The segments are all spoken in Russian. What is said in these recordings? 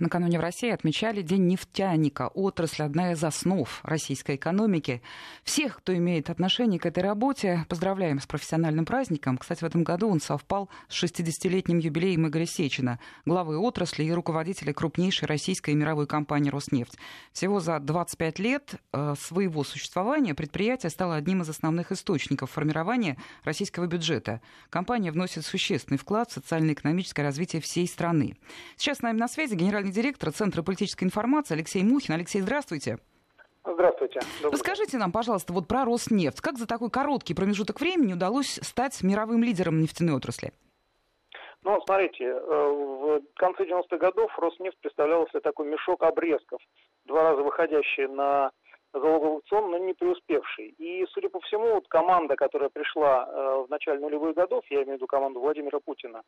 Накануне в России отмечали День нефтяника. Отрасль – одна из основ российской экономики. Всех, кто имеет отношение к этой работе, поздравляем с профессиональным праздником. Кстати, в этом году он совпал с 60-летним юбилеем Игоря Сечина, главы отрасли и руководителя крупнейшей российской и мировой компании «Роснефть». Всего за 25 лет э, своего существования предприятие стало одним из основных источников формирования российского бюджета. Компания вносит существенный вклад в социально-экономическое развитие всей страны. Сейчас с нами на связи генеральный генеральный директор Центра политической информации Алексей Мухин. Алексей, здравствуйте. Здравствуйте. Добрый Расскажите нам, пожалуйста, вот про Роснефть. Как за такой короткий промежуток времени удалось стать мировым лидером нефтяной отрасли? Ну, смотрите, э, в конце 90-х годов Роснефть представляла себе такой мешок обрезков, два раза выходящий на залоговый аукцион, но не преуспевший. И, судя по всему, вот команда, которая пришла э, в начале нулевых годов, я имею в виду команду Владимира Путина,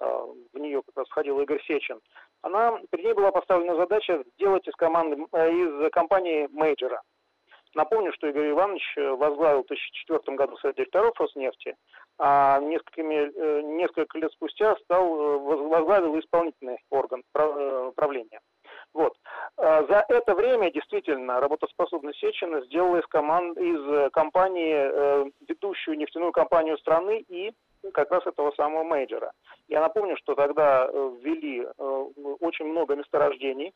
э, в нее как раз входил Игорь Сечин, она, перед ней была поставлена задача сделать из команды, э, из компании мейджора. Напомню, что Игорь Иванович э, возглавил в 2004 году Совет директоров Роснефти, а несколькими, э, несколько лет спустя стал, э, возглавил исполнительный орган правления. Вот. А, за это время действительно работоспособность Сечина сделала из, команд, из компании э, ведущую нефтяную компанию страны и как раз этого самого мейджора. Я напомню, что тогда э, ввели э, очень много месторождений,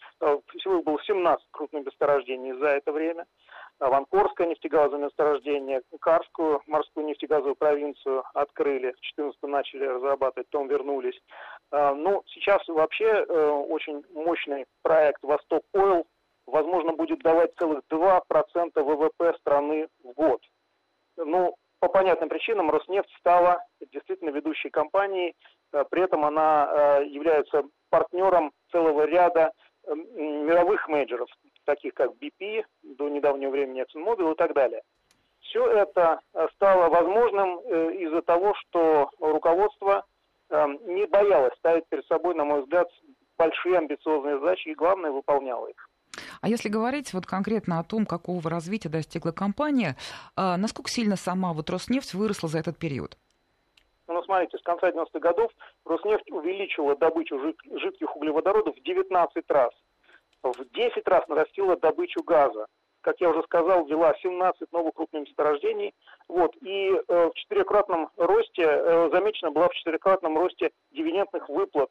всего их было 17 крупных месторождений за это время. Ванкорское нефтегазовое месторождение, Карскую морскую нефтегазовую провинцию открыли, в 14 начали разрабатывать, потом вернулись. Ну, сейчас вообще очень мощный проект «Восток Ойл» возможно, будет давать целых 2% ВВП страны в год. Ну, по понятным причинам Роснефть стала действительно ведущей компанией, э, при этом она э, является партнером целого ряда э, мировых менеджеров, таких как BP, до недавнего времени ExxonMobil и так далее. Все это стало возможным из-за того, что руководство не боялось ставить перед собой, на мой взгляд, большие амбициозные задачи и, главное, выполняло их. А если говорить вот конкретно о том, какого развития достигла компания, а, насколько сильно сама вот Роснефть выросла за этот период? Ну, смотрите, с конца 90-х годов Роснефть увеличила добычу жидких углеводородов в 19 раз. В 10 раз нарастила добычу газа. Как я уже сказал, ввела 17 новых крупных месторождений. Вот, и э, в четырехкратном росте, э, замечена была в четырехкратном росте дивидендных выплат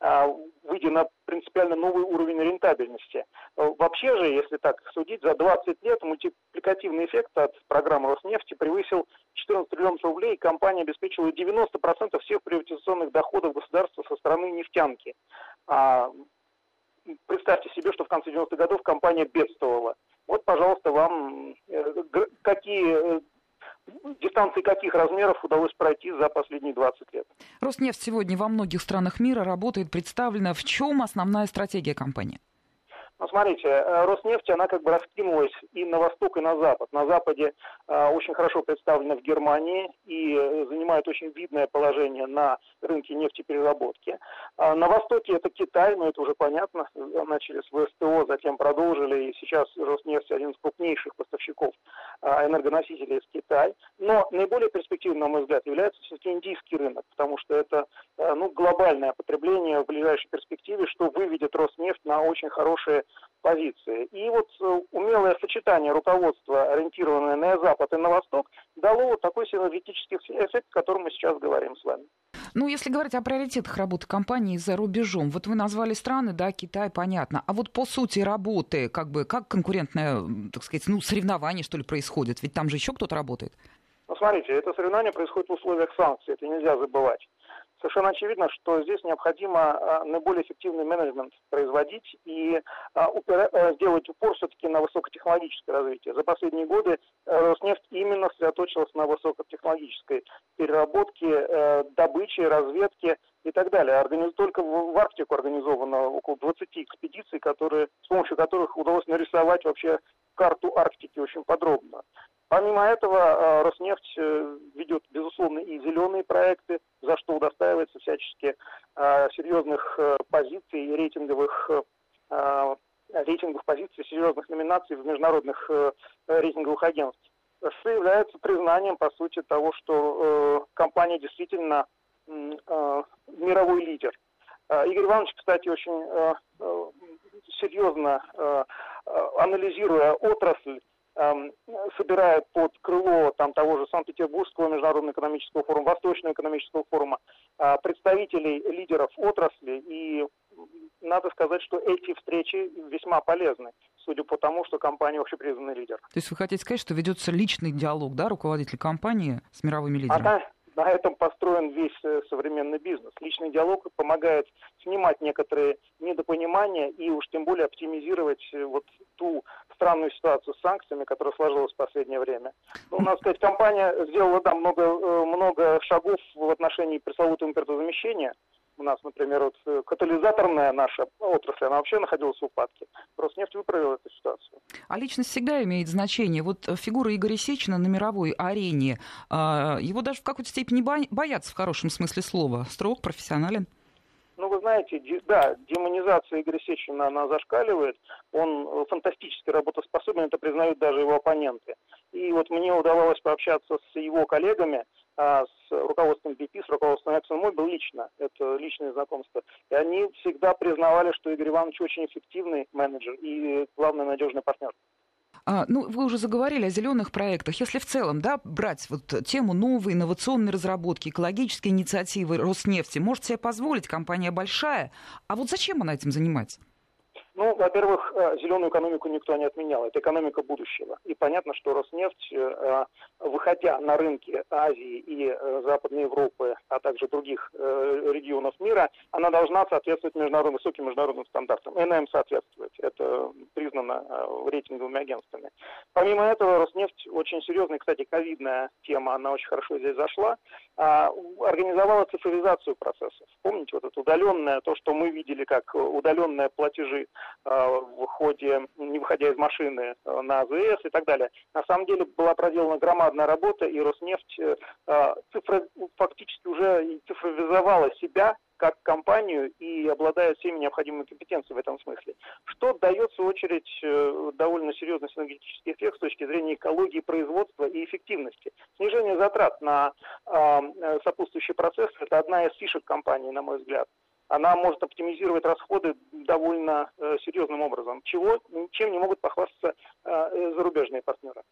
выйдя на принципиально новый уровень рентабельности. Э, вообще же, если так судить, за 20 лет мультипликативный эффект от программы Роснефти превысил 14 триллионов рублей, и компания обеспечила 90% всех приватизационных доходов государства со стороны нефтянки. А, представьте себе, что в конце 90-х годов компания бедствовала. Вот, пожалуйста, вам э, какие э, дистанции каких размеров удалось пройти за последние 20 лет. Роснефть сегодня во многих странах мира работает, представлена. В чем основная стратегия компании? Ну, смотрите, э, Роснефть, она как бы раскинулась и на восток, и на запад. На западе э, очень хорошо представлена в Германии и э, занимает очень видное положение на рынке нефтепереработки. А на востоке это Китай, но это уже понятно. Начали с ВСТО, затем продолжили, и сейчас Роснефть один из крупнейших поставщиков э, энергоносителей из Китая. Но наиболее перспективным, на мой взгляд, является все-таки индийский рынок, потому что это э, ну, глобальное потребление в ближайшей перспективе, что выведет Роснефть на очень хорошие позиции. И вот э, умелое сочетание руководства, ориентированное на запад и на восток, дало вот такой синергетический эффект, о котором мы сейчас говорим с вами. Ну, если говорить о приоритетах работы компании за рубежом, вот вы назвали страны, да, Китай, понятно. А вот по сути работы, как бы, как конкурентное, так сказать, ну, соревнование, что ли, происходит? Ведь там же еще кто-то работает. Ну, смотрите, это соревнование происходит в условиях санкций, это нельзя забывать совершенно очевидно, что здесь необходимо а, наиболее эффективный менеджмент производить и а, а, сделать упор все-таки на высокотехнологическое развитие. За последние годы э, Роснефть именно сосредоточилась на высокотехнологической переработке, э, добыче, разведке и так далее. Только в Арктику организовано около 20 экспедиций, которые, с помощью которых удалось нарисовать вообще карту Арктики очень подробно. Помимо этого, э, Роснефть э, ведет, безусловно, и зеленые проекты, за что удостаивается всячески э, серьезных позиций и рейтинговых рейтинговых позиций, серьезных номинаций в международных рейтинговых агентств. Что является признанием, по сути, того, что компания действительно мировой лидер. Игорь Иванович, кстати, очень серьезно анализируя отрасль, собирает под крыло там, того же Санкт-Петербургского международного экономического форума, Восточного экономического форума, э, представителей лидеров отрасли. И надо сказать, что эти встречи весьма полезны, судя по тому, что компания общепризнанный лидер. То есть вы хотите сказать, что ведется личный диалог, да, руководитель компании с мировыми лидерами? Она, на этом построен весь э, современный бизнес. Личный диалог помогает снимать некоторые недопонимания и уж тем более оптимизировать э, вот ту странную ситуацию с санкциями, которая сложилась в последнее время. Ну, надо сказать, компания сделала да, много, э, много шагов в отношении пресловутого импортозамещения у нас, например, вот э, катализаторная наша отрасль, она вообще находилась в упадке. Роснефть выправила эту ситуацию. А личность всегда имеет значение. Вот э, фигура Игоря Сечина на мировой арене, а, его даже в какой-то степени боятся в хорошем смысле слова. Строг, профессионален. Ну, вы знаете, да, демонизация Игоря Сечина, она зашкаливает. Он э, фантастически работоспособен, это признают даже его оппоненты. И вот мне удавалось пообщаться с его коллегами, а, с руководством BP, с руководством ExxonMobil лично. Это личное знакомство. И они всегда признавали, что Игорь Иванович очень эффективный менеджер и, главный надежный партнер. А, ну, вы уже заговорили о зеленых проектах. Если в целом да, брать вот тему новой инновационной разработки, экологические инициативы Роснефти, может себе позволить, компания большая, а вот зачем она этим занимается? Ну, во-первых, э, зеленую экономику никто не отменял. Это экономика будущего. И понятно, что Роснефть, э, выходя на рынки Азии и э, Западной Европы, а также других регионов мира, она должна соответствовать международным, высоким международным стандартам. НМ соответствовать. Это признано рейтинговыми агентствами. Помимо этого, Роснефть очень серьезная, кстати, ковидная тема, она очень хорошо здесь зашла, а, организовала цифровизацию процессов. Помните, вот это удаленное, то, что мы видели как удаленные платежи Э, в ходе, не выходя из машины э, на АЗС и так далее. На самом деле была проделана громадная работа, и Роснефть э, цифра, фактически уже цифровизовала себя как компанию и обладает всеми необходимыми компетенциями в этом смысле. Что дает, в свою очередь, довольно серьезный синергетический эффект с точки зрения экологии производства и эффективности. Снижение затрат на э, сопутствующий процесс – это одна из фишек компании, на мой взгляд она может оптимизировать расходы довольно э, серьезным образом, чего, чем не могут похвастаться э, зарубежные партнеры.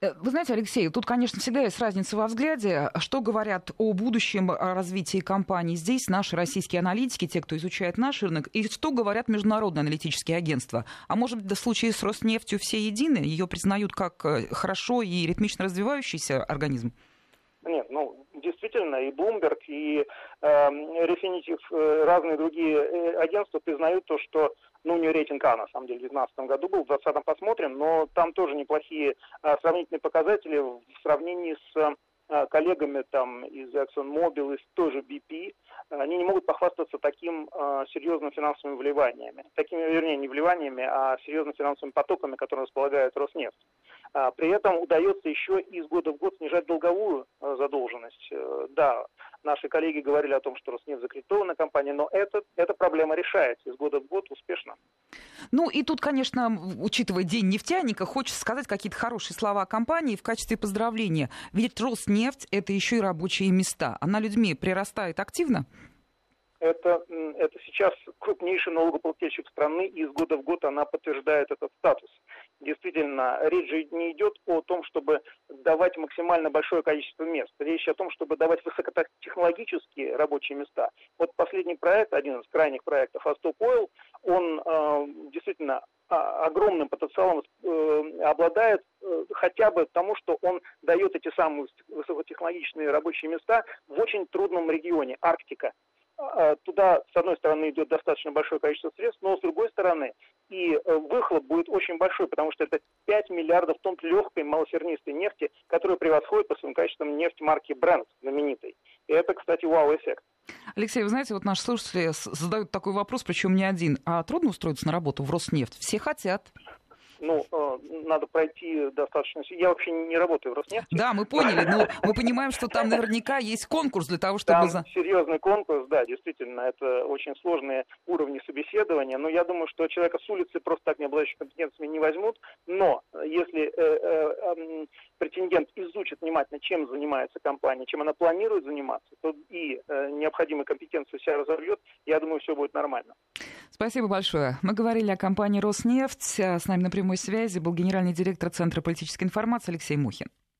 Э, вы знаете, Алексей, тут, конечно, всегда есть разница во взгляде. Что говорят о будущем развитии компании здесь наши российские аналитики, те, кто изучает наш рынок, и что говорят международные аналитические агентства? А может быть, в случае с Роснефтью все едины? Ее признают как э, хорошо и ритмично развивающийся организм? Нет, ну, действительно, и Bloomberg, и э, Refinitiv, разные другие э, агентства признают то, что ну, у нее рейтинг А, на самом деле, в 2019 году был, в 2020 посмотрим, но там тоже неплохие э, сравнительные показатели в сравнении с коллегами там из ExxonMobil, из тоже BP, они не могут похвастаться таким э, серьезным финансовыми вливаниями. Такими, вернее, не вливаниями, а серьезными финансовыми потоками, которые располагает Роснефть. А, при этом удается еще из года в год снижать долговую э, задолженность. Э, да, наши коллеги говорили о том, что Роснефть закредитованная компания, но это, эта проблема решается из года в год успешно. Ну и тут, конечно, учитывая День нефтяника, хочется сказать какие-то хорошие слова о компании в качестве поздравления. Ведь Роснефть – это еще и рабочие места. Она людьми прирастает активно? это, это сейчас крупнейший налогоплательщик страны, и из года в год она подтверждает этот статус. Действительно, речь же не идет о том, чтобы давать максимально большое количество мест. Речь о том, чтобы давать высокотехнологические рабочие места. Вот последний проект, один из крайних проектов, Асток Ойл, он э, действительно огромным потенциалом э, обладает э, хотя бы тому, что он дает эти самые высокотехнологичные рабочие места в очень трудном регионе, Арктика. А, туда, с одной стороны, идет достаточно большое количество средств, но с другой стороны, и э, выхлоп будет очень большой, потому что это 5 миллиардов тонн легкой малосернистой нефти, которая превосходит по своим качествам нефть марки Brent знаменитой. И это, кстати, вау-эффект. Алексей, вы знаете, вот наши слушатели задают такой вопрос, причем не один. А трудно устроиться на работу в Роснефть? Все хотят. Ну, э, надо пройти достаточно... Я вообще не работаю в Роснефти. Да, мы поняли, но мы понимаем, что там наверняка есть конкурс для того, чтобы... Там серьезный конкурс, да, действительно, это очень сложные уровни собеседования, но я думаю, что человека с улицы просто так не обладающего компетенциями не возьмут, но если э, э, претендент изучит внимательно, чем занимается компания, чем она планирует заниматься, то и необходимые компетенции себя разовьет, я думаю, все будет нормально. Спасибо большое. Мы говорили о компании «Роснефть». С нами на прямой связи был генеральный директор Центра политической информации Алексей Мухин.